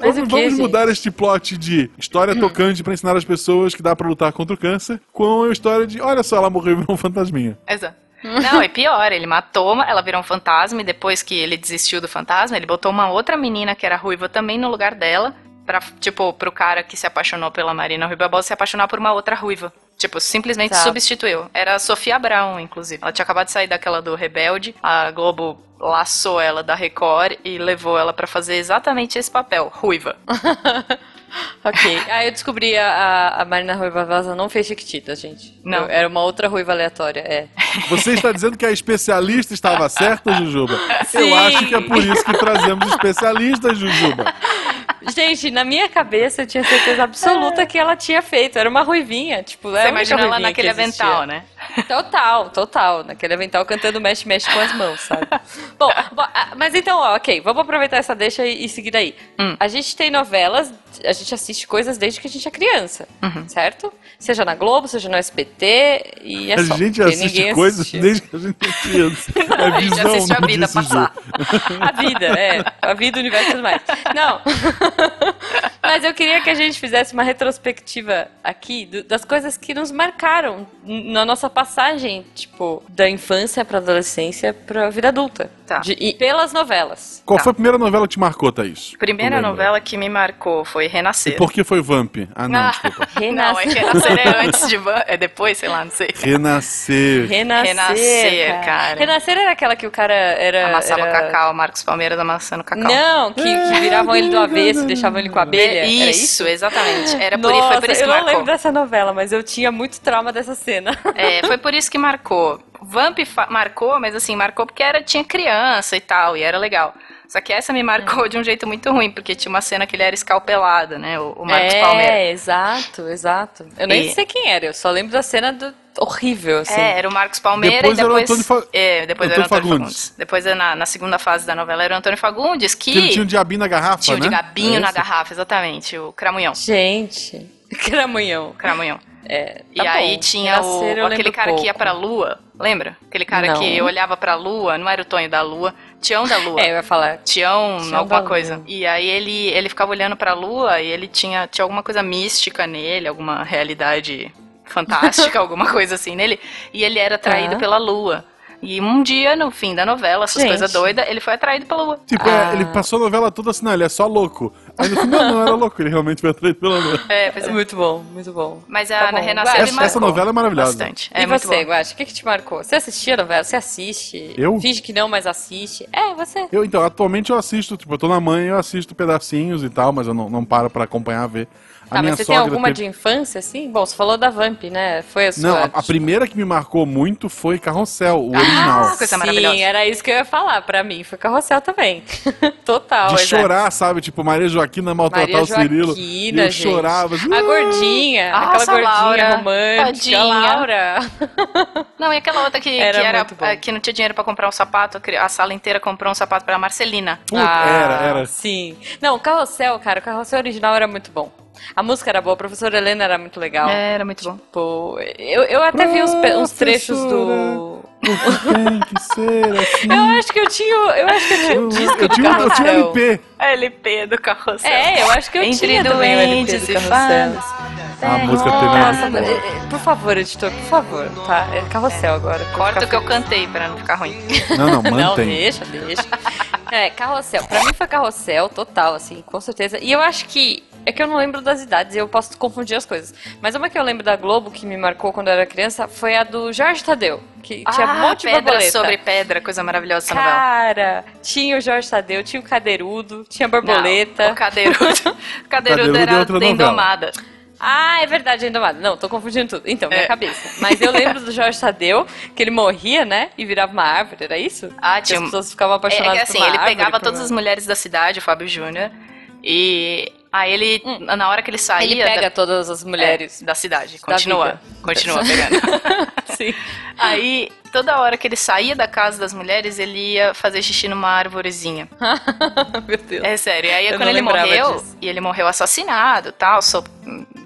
Mas Vamos gente? mudar este plot de história tocante pra ensinar as pessoas que dá pra lutar contra o câncer com a história de, olha só, ela morreu e virou um fantasminha. Exato. Não, é pior, ele matou, ela virou um fantasma e depois que ele desistiu do fantasma, ele botou uma outra menina que era ruiva também no lugar dela, pra, tipo, pro cara que se apaixonou pela Marina Rui Barbosa se apaixonar por uma outra ruiva. Tipo, simplesmente Tá. substituiu. Era a Sofia Brown, inclusive. Ela tinha acabado de sair daquela do Rebelde, a Globo laçou ela da Record e levou ela pra fazer exatamente esse papel, ruiva. Ok. Aí eu descobri a, a- a Marina Ruiva Barbosa não fez Chiquititas, gente. Não. Eu- era uma outra ruiva aleatória, é. Você está dizendo que a especialista estava certa, Jujuba? Sim. Eu acho que é por isso que trazemos especialistas, Jujuba. Gente, na minha cabeça eu tinha certeza absoluta que ela tinha feito. Era uma ruivinha, tipo, Você a única imagina ela naquele avental, né? Total, total. Naquele avental cantando mexe, mexe com as mãos, sabe? Bom, bo- ah, mas então, ó, ok, vamos aproveitar essa deixa e, e seguir daí. Hum. A gente tem novelas, a gente assiste coisas desde que a gente é criança, Uhum. certo? Seja na Globo, seja no SBT e é a só. gente assiste coisas desde que a gente é criança. É A gente visão, assiste a não vida passar. A vida, é. A vida, o universo e tudo mais. Não. Mas eu queria que a gente fizesse uma retrospectiva aqui do- das coisas que nos marcaram na nossa passagem, tipo, da infância pra adolescência pra vida adulta. Tá. De- e pelas novelas. Qual Tá. foi a primeira novela que te marcou, Thaís? Primeira novela que me marcou foi E Renascer. por que foi Vamp? Ah, não, Ah. desculpa. Não, é que Renascer é antes de Van... É depois, sei lá, não sei. Renascer. Renascer, Renascer, cara. cara. Renascer era aquela que o cara era... Amassava era... cacau, Marcos Palmeiras amassando cacau. Não, que, que viravam ele do avesso e deixavam ele com a abelha. Era Isso, exatamente. Era por, Nossa, foi por isso que eu não marcou. lembro dessa novela, mas eu tinha muito trauma dessa cena. É, foi por isso que marcou. Vamp marcou, mas assim, marcou porque era, tinha criança e tal, e era legal. Só que essa me marcou de um jeito muito ruim, porque tinha uma cena que ele era escalpelado, né? O, o Marcos é, Palmeiras. exato, exato. Eu nem E- sei quem era, eu só lembro da cena do... horrível, assim. É, era o Marcos Palmeiras Depois e era o depois. Antônio Fa- É, depois Antônio era o Antônio Fagundes. Fagundes. Depois na, na segunda fase da novela era o Antônio Fagundes, que, Que ele tinha um diabinho na garrafa, tinha o né? de gabinho É na garrafa, exatamente, o Cramunhão. Gente, cramunhão. Cramunhão. É, E tá aí bom. tinha o, aquele cara que ia pouco. pra lua, lembra? Aquele cara Não. que olhava pra lua, não era o Tonho da lua, Tião da lua. É, eu ia falar. Tião, Tião alguma coisa. E aí ele, ele ficava olhando pra lua e ele tinha, tinha alguma coisa mística nele, alguma realidade fantástica, alguma coisa assim nele. E ele era atraído Tá. pela lua. E um dia, no fim da novela, essas Gente. coisas doidas, ele foi atraído pela lua. Tipo, Ah. é, ele passou a novela toda assim, não, ele é só louco. Aí no final não era louco, ele realmente foi atraído pela lua. É, pois é. Muito bom, muito bom. Mas a Tá bom. Renascer Essa, essa novela é maravilhosa. Bastante. É e você. Guache, o que, que te marcou? Você assistia a novela? Você assiste? Eu? Finge que não, mas assiste. É, você. Eu, então, atualmente eu assisto, tipo, eu tô na mãe, eu assisto pedacinhos e tal, mas eu não, não paro pra acompanhar, ver. Tá, minha mas você tem alguma teve- de infância, assim? Bom, você falou da Vamp, né? Foi a sua... Não, a, a primeira que me marcou muito foi Carrossel, o original. coisa Sim, maravilhosa. era isso que eu ia falar. Pra mim, foi Carrossel também. Total, De chorar, sabe? Tipo, Maria Joaquina maltratar Maria o Cirilo. Joaquina, e eu gente. chorava. assim, A "Ah!" gordinha, Nossa, aquela gordinha Laura, romântica, tadinha. a Laura. Não, e aquela outra que, Era que, era, eh, que não tinha dinheiro pra comprar um sapato, a sala inteira comprou um sapato pra Marcelina. Puta, era, era. Sim. Não, o Carrossel, cara, o Carrossel original era muito bom. A música era boa, a professora Helena era muito legal. É, era muito bom. Pô, eu, eu até vi uns, uns trechos do. Tem que ser assim. Eu acho que eu tinha. Eu acho que eu tinha um disco eu do tinha, eu tinha um Carrossel. LP. A LP do carrossel. É, eu acho que eu Entre tinha também o LP do e Carrossel. A música teve Nossa, uma é, é, por favor, editor, por favor, tá? É Carrossel agora. Corta o que eu cantei pra não ficar ruim. Não, não, Não, mantém. deixa, deixa. É, carrossel. Pra mim foi carrossel, total, assim, com certeza. E eu acho que. É que eu não lembro das idades e eu posso confundir as coisas. Mas uma que eu lembro da Globo que me marcou quando eu era criança foi a do Jorge Tadeu. Que tinha um monte de Ah, pedra borboleta. sobre pedra, coisa maravilhosa essa novela. Cara, tinha o Jorge Tadeu, tinha o Cadeirudo, tinha a borboleta. Não, o Cadeirudo. o Cadeirudo Cadeirudo é era outra da novela. Indomada. Ah, é verdade, ainda mais. Não, tô confundindo tudo. Então, minha É. cabeça. Mas eu lembro do Jorge Tadeu, que ele morria, né? E virava uma árvore, era isso? Ah, Que tinha as um- pessoas ficavam É, apaixonadas é que assim, por uma ele árvore, pegava todas uma- as mulheres da cidade, o Fábio Júnior, e aí ele, na hora que ele saía... Hum. Ele pega da- todas as mulheres. É, da cidade, da continua, vida. continua pegando. Sim. Aí, toda hora que ele saía da casa das mulheres, ele ia fazer xixi numa árvorezinha. Meu Deus. É sério. E aí, Eu quando ele morreu, disso. e ele morreu assassinado tal, so-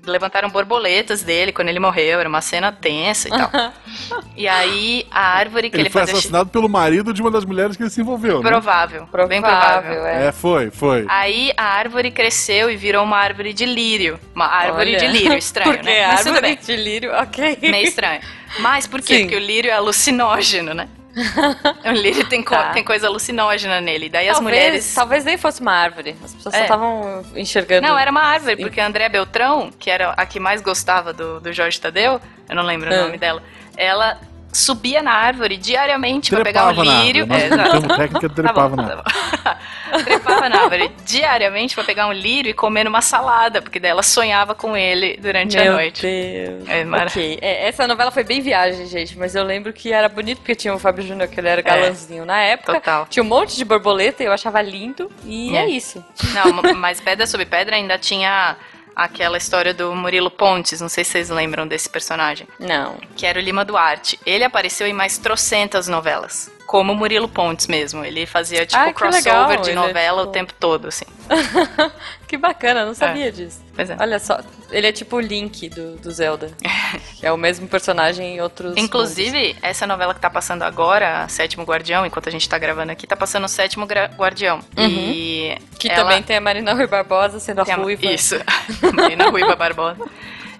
levantaram borboletas dele quando ele morreu, era uma cena tensa e tal. e aí, a árvore que Ele ele, foi fazia xixi... assassinado pelo marido de uma das mulheres que ele se envolveu, né? Provável, bem Provável, provável. é. É, foi, foi. Aí a árvore cresceu e virou uma árvore de lírio. Uma árvore Olha. de lírio, estranho, Porque né? Mas tudo árvore de lírio, ok. Meio estranho. Mas por quê? Sim. Porque o lírio é alucinógeno, né? o lírio tem, co- Tá. tem coisa alucinógena nele. Daí as talvez, mulheres. Talvez nem fosse uma árvore. As pessoas só É. estavam enxergando. Não, era uma árvore, Sim. porque a Andréa Beltrão, que era a que mais gostava do, do Jorge Tadeu, eu não lembro Ah. o nome dela, ela subia na árvore diariamente pra pegar um na lírio. É, técnica Tá trepava bom, na tá árvore. bom. Trepava na árvore diariamente pra pegar um lírio e comer uma salada, porque daí ela sonhava com ele durante Meu a noite. Deus. É mara- ok. É, essa novela foi bem viagem, gente, mas eu lembro que era bonito porque tinha o Fábio Júnior, que ele era galãzinho na época. Total. Tinha um monte de borboleta e eu achava lindo. E é, É. isso. Não, mas Pedra sobre Pedra ainda tinha aquela história do Murilo Pontes, não sei se vocês lembram desse personagem, Não. que era o Lima Duarte. Ele apareceu em mais trocentas novelas. Como o Murilo Pontes mesmo. Ele fazia, tipo, crossover legal. de é, novela o tempo todo, assim. que bacana, não sabia disso. Pois é. Olha só, ele é tipo o Link do, do Zelda. é o mesmo personagem em outros. mundos. Inclusive, essa novela que tá passando agora, Sétimo Guardião, enquanto a gente tá gravando aqui, tá passando o Sétimo Gra- Guardião. E Que ela- também tem a Marina Rui Barbosa sendo a tem a- ruiva. Isso. Marina Ruiva Barbosa.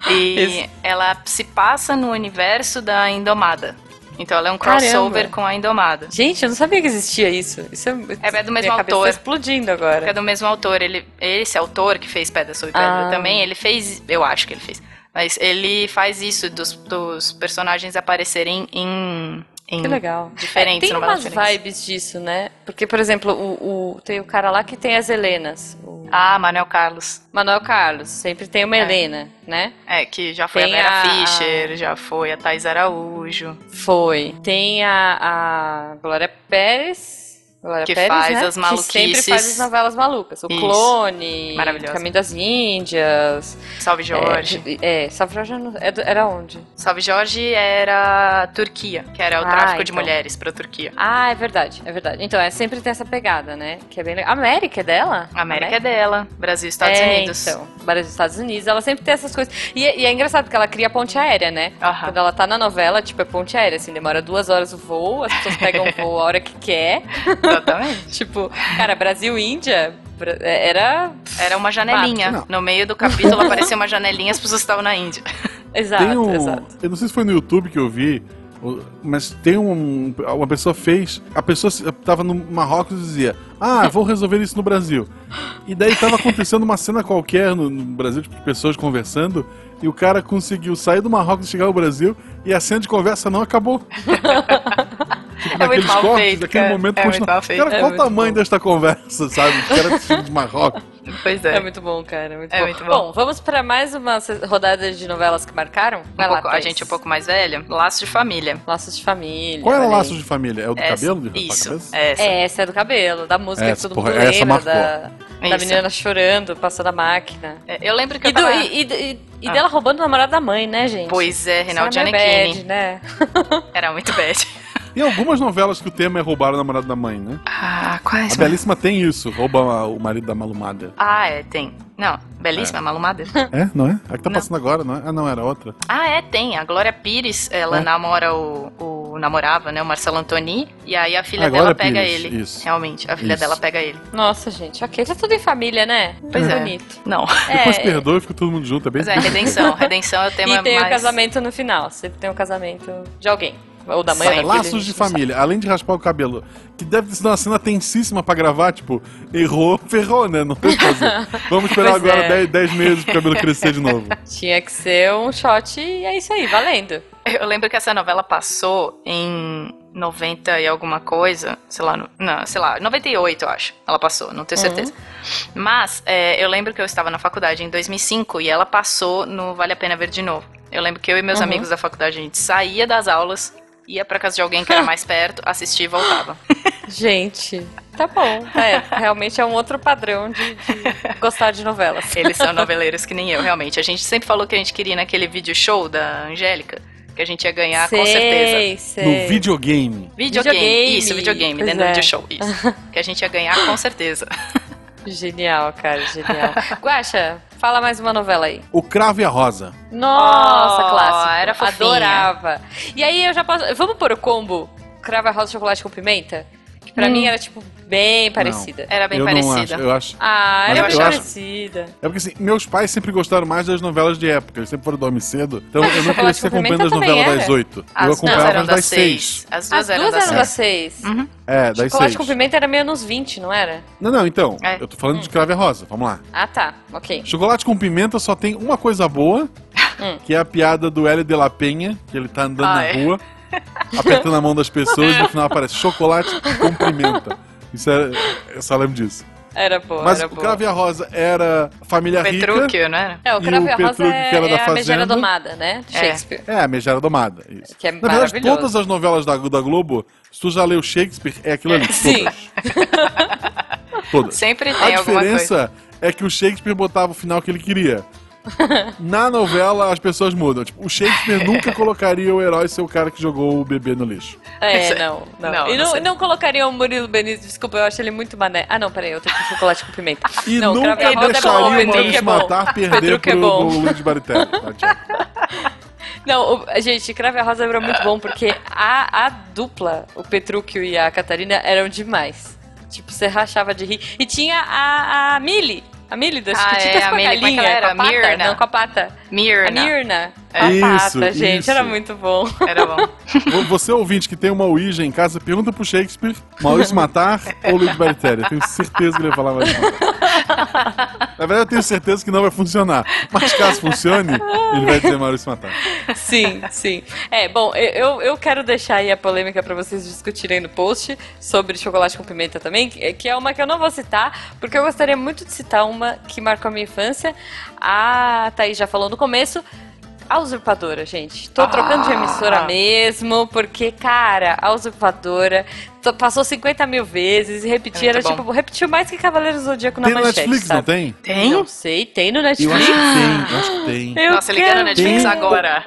E Isso. ela se passa no universo da Indomada. Então ela é um crossover Caramba. com a Indomada. Gente, eu não sabia que existia isso. Isso é, É do mesmo cabeça autor. Tá explodindo agora. É do mesmo autor. Ele, esse autor que fez Pedra sobre Pedra Ah. também, ele fez. Eu acho que ele fez. Mas ele faz isso dos, dos personagens aparecerem em. Que legal. Diferentes, É, tem umas diferentes. vibes disso, né? Porque, por exemplo, o, o- tem o cara lá que tem as Helenas. O Ah, Manuel Carlos. Manuel Carlos. Sempre tem uma É. Helena, né? É, que já foi Tem a Vera a- Fischer, já foi a Thais Araújo. Foi. Tem a, a Glória Pérez. Glória Que Pérez, faz né? as Que sempre maluquices. faz as novelas malucas. O Isso. Clone. Caminho das Índias. Salve Jorge. É, é Salve Jorge é era onde? Salve Jorge era Turquia, que era o Ah, tráfico de então. mulheres pra Turquia. Ah, é verdade, é verdade. Então, é sempre tem essa pegada, né? Que é bem legal. América é dela? A América é dela, Brasil e Estados é, Unidos. Então, Brasil e Estados Unidos, ela sempre tem essas coisas. E, é- e é engraçado porque ela cria ponte aérea, né? Aham. Quando ela tá na novela, tipo, é ponte aérea, assim, demora duas horas o voo, as pessoas pegam o voo a hora que quer. Exatamente. tipo, cara, Brasil Índia é, era. Era uma janelinha. Não. No meio do capítulo aparecia uma janelinha e as pessoas estavam na Índia. Exato, Tem um, exato. eu não sei se foi no YouTube que eu vi, mas tem um. Uma pessoa fez. A pessoa se- tava no Marrocos e dizia: Ah, vou resolver isso no Brasil. E daí tava acontecendo uma cena qualquer no, no Brasil, tipo, de pessoas conversando, e o cara conseguiu sair do Marrocos e chegar ao Brasil, e a cena de conversa não acabou. tipo, naqueles mal cortes, feito, naquele cara. momento É muito continua. mal feito. Cara, É qual o muito tamanho bom. desta conversa, sabe? Os caras assistindo de Marrocos. Pois É. é. muito bom, cara. é Muito É bom. muito bom. vamos pra mais uma rodada de novelas que marcaram? Vai Um lá, pouco- a gente é um pouco mais velha. Laço de família. Laços de família. Qual era o olha aí. laço de família? É o do Essa- cabelo? De a Isso. Essa. É, essa é do cabelo, da música Essa, que todo porra, mundo essa lembra, marcou. da, da menina chorando, passando a máquina. É, Eu lembro que E, eu do- tava... e- e- e Ah. dela roubando o namorado da mãe, né, gente? Pois é, Reinaldo Giannichini. bad, né? Era muito bad. Tem algumas novelas que o tema é roubar o namorado da mãe, né? Ah, quais? A Belíssima tem isso, rouba o marido da malumada. Ah, é, tem. Não, belíssima, malumada. É, não é? A que tá Não. passando agora, não é? Ah, não, era outra. Ah, é, tem. A Glória Pires, ela É. namora o, o namorava, né, o Marcelo Antoni, e aí a filha dela pega Pires, ele. isso. Realmente, a filha Isso. dela pega ele. Nossa, gente, ok, tá tudo em família, né? Pois Muito é. bonito. Não. Depois É, perdoa e fica todo mundo junto, é bem Pois é, redenção. Redenção é o tema E tem mais... o casamento no final. Sempre tem o casamento de alguém. Ou da mãe a Laços de não sabe. família, além de raspar o cabelo, que deve ter sido uma cena tensíssima pra gravar, tipo, errou, ferrou, né? Não tem fazer. Vamos esperar Pois agora é. 10, 10 meses pro cabelo crescer de novo. Tinha que ser um shot e é isso aí, valendo. Eu lembro que essa novela passou em 90 e alguma coisa, sei lá, no, não, sei lá, 98 eu acho. Ela passou, não tenho Uhum. certeza. Mas é, eu lembro que eu estava na faculdade em 2005 e ela passou no Vale a Pena Ver de novo. Eu lembro que eu e meus Uhum. amigos da faculdade a gente saía das aulas, ia pra casa de alguém que era mais perto, assistia e voltava. Gente, tá bom. É, realmente é um outro padrão de, de gostar de novelas. Eles são noveleiros que nem eu, realmente. A gente sempre falou que a gente queria ir naquele vídeo show da Angélica, que a gente ia ganhar com certeza. Sei. No videogame. Videogame. Videogame. Isso, videogame, Pois dentro é. do video show. Isso. que a gente ia ganhar com certeza. Genial, cara, genial. Guaxa, fala mais uma novela aí. O Cravo e a Rosa. Nossa, Oh, clássico. era fofinha. Adorava. E aí eu já posso. Vamos pôr o combo Crava Rosa Chocolate com Pimenta? Que pra Hum. mim era, tipo, bem parecida. Era bem eu parecida. não acho, eu acho. Ah, era eu bem acho- parecida. É porque assim, meus pais sempre gostaram mais das novelas de época, eles sempre foram dormir cedo, então eu não cresci com acompanhando Pimenta as novelas era. das oito. Eu acompanhava eram as das seis. As duas As eram duas das eram das seis. Uhum. É, das Chocolate seis. com Pimenta era meio nos 20, não era? Não, não, então, É. eu tô falando de Cravo e a Rosa, vamos lá. Ah, tá. Ok. Chocolate com pimenta só tem uma coisa boa, Hum. que é a piada do Hélio de la Penha, que ele tá andando Ah, na é. rua, apertando a mão das pessoas e no final aparece chocolate com pimenta. Isso é. Eu só lembro disso. Era boa, Mas era o boa. Cravo e a Rosa era família rica. Petrúquio, né? É, o E Cravo o e a Rosa é, que era da é a Megera Fazenda. Domada, né? De É. Shakespeare. É, a Megera Domada. Isso. Que é Na verdade, todas as novelas da, da Globo, se tu já leu Shakespeare, é aquilo ali. Sim. Todas. todas. Sempre A tem alguma coisa. diferença é que o Shakespeare botava o final que ele queria. Na novela, as pessoas mudam. Tipo, o Shakespeare nunca colocaria o herói ser o cara que jogou o bebê no lixo. É, não, não. Não, e não não, não colocaria o Murilo Benício, desculpa, eu acho ele muito mané. Ah, não, peraí, eu tô com chocolate com pimenta. E não, nunca Cravo a Rosa é bom, deixaria o Maurício é. Matar perder Petrucci é pro, bom. pro Luiz Baritelli. Tá. Não, o- gente, Cravo e a Rosa era muito bom, porque a, a dupla, o Petrúquio e a Catarina, eram demais. Tipo, você rachava de rir. E tinha a, a Millie, Amílida, Ah, chiquititas é, com a é que galinha, era? com a pata, Mirna. não, com a pata. Mirna. A Mirna. É. A Isso, pata, gente, isso. era muito bom. Era bom. Vo- Você ouvinte que tem uma Ouija em casa, pergunta pro Shakespeare, Maurício Matar ou Luiz Baritério. Eu tenho certeza que ele vai falar Matar. Na verdade, eu tenho certeza que não vai funcionar. Mas caso funcione, ele vai dizer Maurício Matar. Sim, sim. É, bom, eu, eu quero deixar aí a polêmica pra vocês discutirem no post sobre chocolate com pimenta também, que é uma que eu não vou citar, porque eu gostaria muito de citar uma que marcou a minha infância. A Thaís já falou no começo. A usurpadora, gente. Tô trocando de emissora mesmo, porque, cara, a usurpadora passou 50 mil vezes e repetia, É era bom. tipo, repetiu mais que Cavaleiro do Zodíaco na Tem no manchete, Netflix, não sabe? tem? Tem? Não sei, tem no Eu acho Netflix. que tem, eu acho que tem. Eu Nossa, ligando quero no Netflix Tem. agora.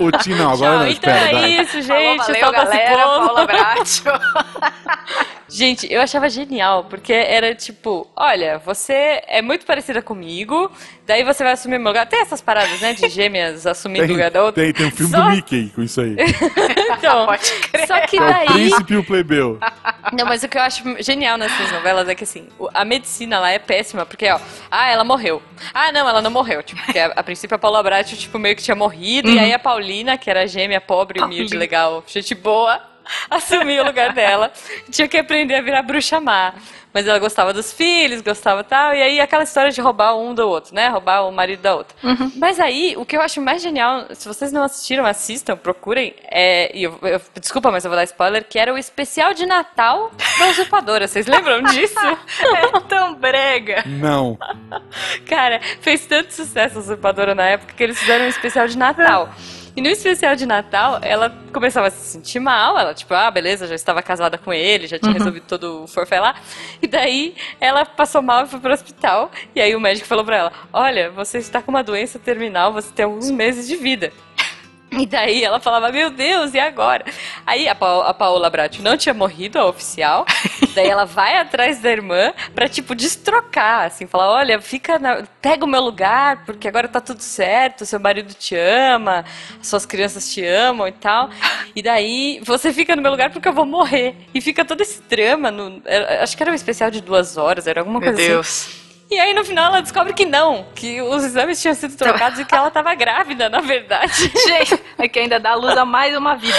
Ô, Ti, não, agora Tchau, não, então espera, é isso, Falou, gente. valeu, o sol tá se galera. Paula Bracho. Gente, eu achava genial, porque era tipo, olha, você é muito parecida comigo, daí você vai assumir meu lugar. Tem essas paradas, né, de gêmeas assumindo o Tem, lugar da outra. tem, tem um filme Só- do Mickey com isso aí. Então, Pode crer. só que É o daí... Príncipe e o Plebeu. Não, mas o que eu acho genial nessas novelas é que, assim, a medicina lá é péssima, porque, ó, ah, ela morreu. Ah, não, ela não morreu. Tipo, porque a, a princípio a Paula Bratti, tipo, meio que tinha morrido, e aí a Paulina, que era gêmea, pobre, humilde, legal, gente boa, assumiu o lugar dela. Tinha que aprender a virar bruxa má. Mas ela gostava dos filhos, gostava tal, e aí aquela história de roubar um do outro, né? Roubar o marido da outra. Mas aí, o que eu acho mais genial, se vocês não assistiram, assistam, procurem. É, e eu, eu- desculpa, mas eu vou dar spoiler, que era o especial de Natal da usurpadora. Vocês lembram disso? É tão brega. Não. Cara, fez tanto sucesso a usurpadora na época que eles fizeram um especial de Natal. E no especial de Natal, ela começava a se sentir mal. Ela, tipo, ah, beleza, já estava casada com ele, já tinha resolvido todo o forfé lá. E daí ela passou mal e foi pro hospital. E aí o médico falou pra ela: Olha, você está com uma doença terminal, você tem alguns meses de vida. E daí ela falava, meu Deus, e agora? Aí a, Pa a Paola Bratti não tinha morrido, a oficial. daí ela vai atrás da irmã pra, tipo, destrocar, assim, falar, olha, fica na- pega o meu lugar, porque agora tá tudo certo, seu marido te ama, suas crianças te amam e tal. E daí você fica no meu lugar porque eu vou morrer. E fica todo esse drama, no, acho que era um especial de duas horas, era alguma Meu coisa assim. Deus. E aí no final ela descobre que não, que os exames tinham sido trocados e que ela tava grávida, na verdade. Gente, é que ainda dá luz a mais uma vida.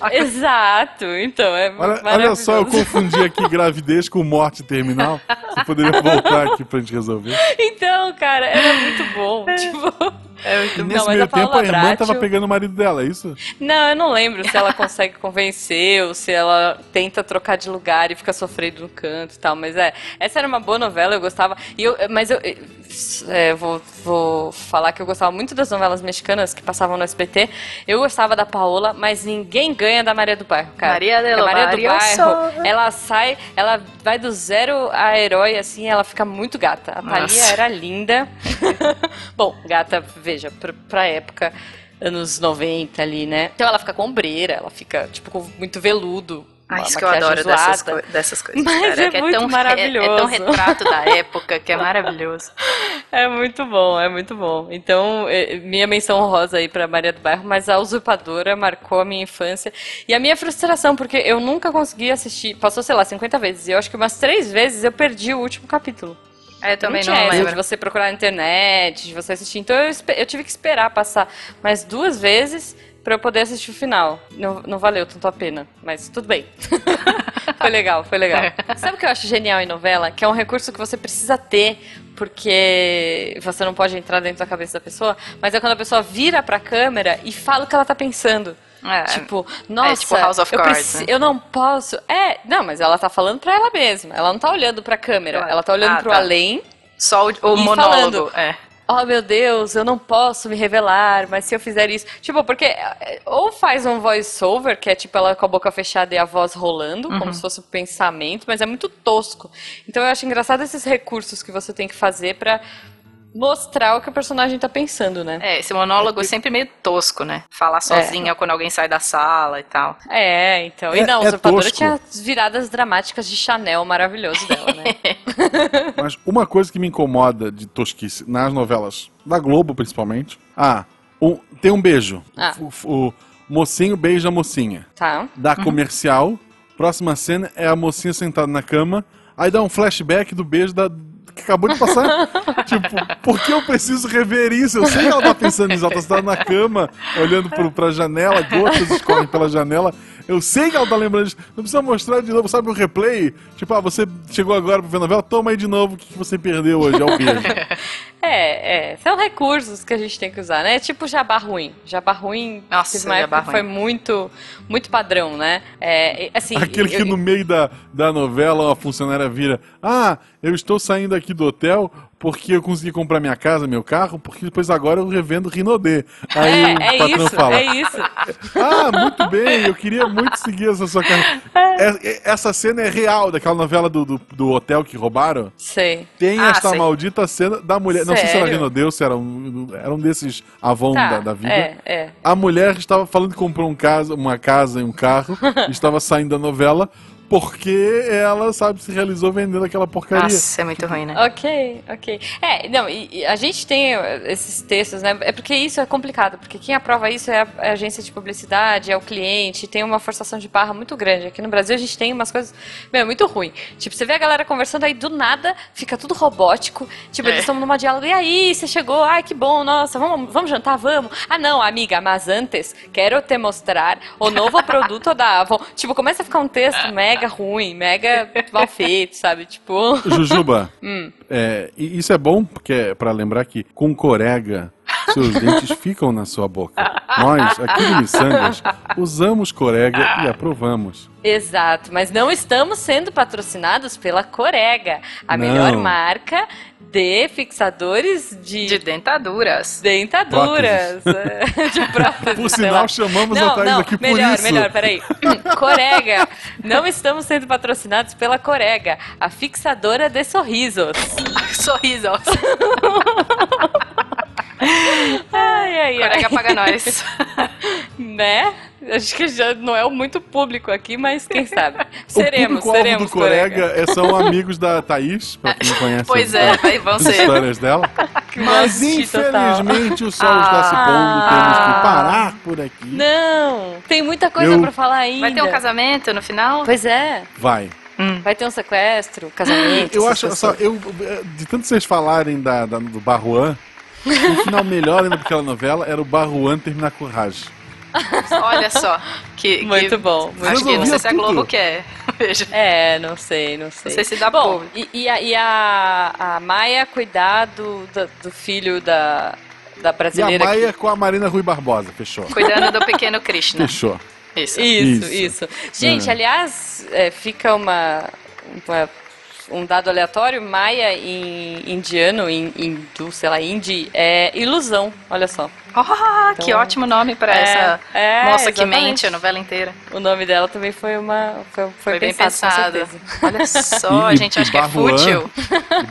Exato, então é Olha, olha só, eu confundi aqui gravidez com morte terminal. Você poderia voltar aqui pra gente resolver. Então, cara, era muito bom. tipo, É muito E Não, nesse mas meio a Paula tempo a irmã tava pegando o marido dela, é isso? não, eu não lembro se ela consegue convencer ou se ela tenta trocar de lugar e fica sofrendo no canto e tal. Mas é, essa era uma boa novela, eu gostava. E eu, mas eu é, vou, vou falar que eu gostava muito das novelas mexicanas que passavam no SBT. Eu gostava da Paola, mas ninguém ganha da Maria do Bairro, cara. Maria a Maria do Barrio Bairro, ela sai, ela vai do zero a herói, assim, ela fica muito gata. A Thalia era linda. Bom, gata, veja, pra, pra época, anos 90 ali, né? Então ela fica com ombreira, ela fica, tipo, com muito veludo. Ah, isso que eu adoro dessas, coi- dessas coisas. Mas cara, é que muito tão, maravilhoso. É, é tão retrato da época que é maravilhoso. É muito bom, é muito bom. Então, é, minha menção honrosa aí pra Maria do Bairro, mas a usurpadora marcou a minha infância. E a minha frustração, porque eu nunca consegui assistir, passou, sei lá, 50 vezes. E eu acho que umas três vezes eu perdi o último capítulo. É, eu também não não, lembro. de você procurar na internet, de você assistir. Então eu, eu tive que esperar passar mais duas vezes pra eu poder assistir o final. Não, não valeu tanto a pena, mas tudo bem. foi legal, foi legal. Sabe o que eu acho genial em novela? Que é um recurso que você precisa ter, porque você não pode entrar dentro da cabeça da pessoa, mas é quando a pessoa vira pra câmera e fala o que ela tá pensando. É, Tipo, nossa, tipo House of eu, Cards, né? eu não posso. É, não, mas ela tá falando pra ela mesma. Ela não tá olhando pra câmera. Claro. Ela tá olhando Ah, pro tá. além. Só o, o monólogo. falando. É. Oh meu Deus, eu não posso me revelar, mas se eu fizer isso. Tipo, porque é, ou faz um voice-over, que é tipo ela com a boca fechada e a voz rolando, Uhum. como se fosse um pensamento, mas é muito tosco. Então eu acho engraçado esses recursos que você tem que fazer pra mostrar o que o personagem tá pensando, né? É, esse monólogo é sempre meio tosco, né? Falar sozinha quando alguém sai da sala e tal. É, então. E É- não, é usurpadora tosco. tinha as viradas dramáticas de Chanel maravilhoso dela, né? Mas uma coisa que me incomoda de tosquice nas novelas da Globo, principalmente. Ah, um- tem um beijo. Ah. O, o mocinho beija a mocinha. tá. Dá comercial. Próxima cena é a mocinha sentada na cama. Aí dá um flashback do beijo da que acabou de passar. tipo, por que eu preciso rever isso? Eu sei que ela tá pensando nisso. Ela tá na cama, olhando pro, pra janela, gotas escorrem pela janela. Eu sei que ela tá lembrando disso. Não precisa mostrar de novo, sabe o replay? Tipo, ah, você chegou agora pra ver a novela, toma aí de novo o que, que você perdeu hoje, é o beijo. É, é. São recursos que a gente tem que usar, né? Tipo jabá ruim. Jabá ruim, Nossa, uma jabá que foi ruim. muito, muito padrão, né? É, assim, Aquele que eu- no meio da, da novela a funcionária vira: Ah, eu estou saindo aqui do hotel porque eu consegui comprar minha casa, meu carro, porque depois agora eu revendo Rinodê. Aí É, o é patrão isso, fala: é isso. Ah, muito bem, eu queria muito seguir essa sua carreira. É- é- Essa cena é real, daquela novela do, do, do hotel que roubaram. Sei. Tem Ah, esta sei. maldita cena da mulher. Não sei se era Sério? Rinodê ou se era um, era um desses Avon Tá, da, da vida. É, é. A mulher estava falando que comprou um casa, uma casa e um carro, e estava saindo da novela porque ela, sabe, se realizou vendendo aquela porcaria. Nossa, é muito ruim, né? Ok, ok. É, não, e, e a gente tem eh, esses textos, né? É porque isso é complicado, porque quem aprova isso é a, é a agência de publicidade, é o cliente, tem uma forçação de barra muito grande. Aqui no Brasil a gente tem umas coisas, meu, muito ruim. Tipo, você vê a galera conversando aí do nada, fica tudo robótico. Tipo, eles É. estão numa diálogo, e aí, você chegou, ai que bom, nossa, vamos, vamos jantar, vamos. Ah, não, amiga, mas antes, quero te mostrar o novo produto da Avon. Tipo, começa a ficar um texto mega ruim, mega mal feito, sabe? Tipo. Jujuba, Hum. é, isso é bom porque é para lembrar que com corega seus dentes ficam na sua boca. Nós, aqui no Missangas, usamos corega e aprovamos. Exato, mas não estamos sendo patrocinados pela Corega, a melhor Não. marca de fixadores de, De dentaduras. dentaduras, é, de próteses. Por sinal, chamamos a não, Thaís não, aqui por melhor, isso. melhor, peraí. Corega, não estamos sendo patrocinados pela Corega, a fixadora de sorrisos. Sorriso. Ai, ai. Corega paga nós. Né? Acho que já não é muito público aqui, mas quem sabe. o Seremos, público-alvo seremos do corega, é- são amigos da Thaís, pra quem não conhece Pois é, vai- vão ser. histórias dela. Mas Masti total. infelizmente o sol está se pondo, temos que parar por aqui. Não, tem muita coisa Eu- pra falar ainda. Vai ter um casamento no final? Pois é, Vai. vai ter um sequestro, casamento. Eu acho, só, coisas. eu, de tanto vocês falarem da, da- do Barruan, o final melhor ainda daquela novela era o Barruan terminar com o Raj. Olha só. Que, Muito que- bom. muito Acho que não sei se a tudo. Globo quer. Veja. É, não sei, não sei. Não sei se dá Bom, público. e, e a, e a, a Maia cuidar do, do, do filho da, da E a brasileira. Maia com a Marina Rui Barbosa, fechou. Cuidando do pequeno Krishna. Fechou. Isso. que... Isso, Isso. isso, Gente, É. aliás, é, fica uma, uma- um dado aleatório. Maia em indiano, em hindu, sei lá, hindi, é ilusão. Olha só. Oh, que Então- ótimo nome pra É, essa é, moça que exatamente. mente a novela inteira. O nome dela também foi uma. Foi, foi, Foi, bem pensado, com pensado. Olha só, E- a gente e acha que é fútil.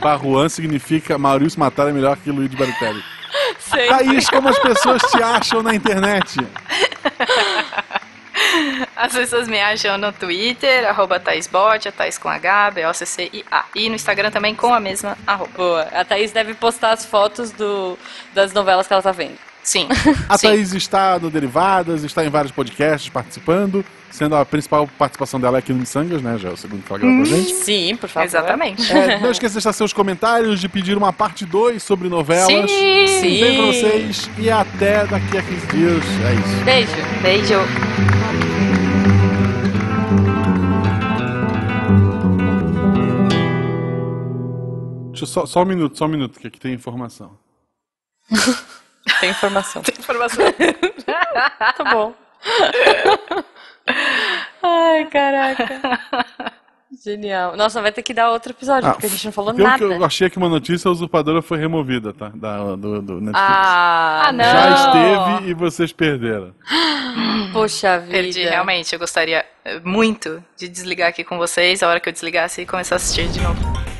Barruan significa Maurício Matar é melhor que Luiz Baritelli. Sei. Thaís, como as pessoas te acham na internet? As pessoas me acham no Twitter, arroba ThaísBot, a Thaís com H, B-O-C-C-I-A. E no Instagram também com a mesma arroba. Boa. A Thaís deve postar as fotos do, das novelas que ela tá vendo. Sim. A Sim. Thaís está no Derivadas, está em vários podcasts participando, sendo a principal participação dela aqui no Missangas, né? Já é o segundo que ela grava pra gente. Sim, por favor. Exatamente. É, não esqueça de deixar seus comentários, de pedir uma parte 2 sobre novelas. Sim. Sim. Beijo pra vocês e até daqui a 15 dias. É isso. Beijo. Beijo. Deixa eu só, só um minuto, só um minuto, que aqui tem informação. Tem informação. Informação. tá bom. Ai, caraca. Genial. Nossa, vai ter que dar outro episódio, Ah, porque a gente não falou nada. que eu achei aqui uma notícia, a usurpadora foi removida, tá? Da, do, do Netflix. Ah, Ah, não. Já esteve e vocês perderam. Poxa vida. Perdi, realmente. Eu gostaria muito de desligar aqui com vocês a hora que eu desligasse e começar a assistir de novo.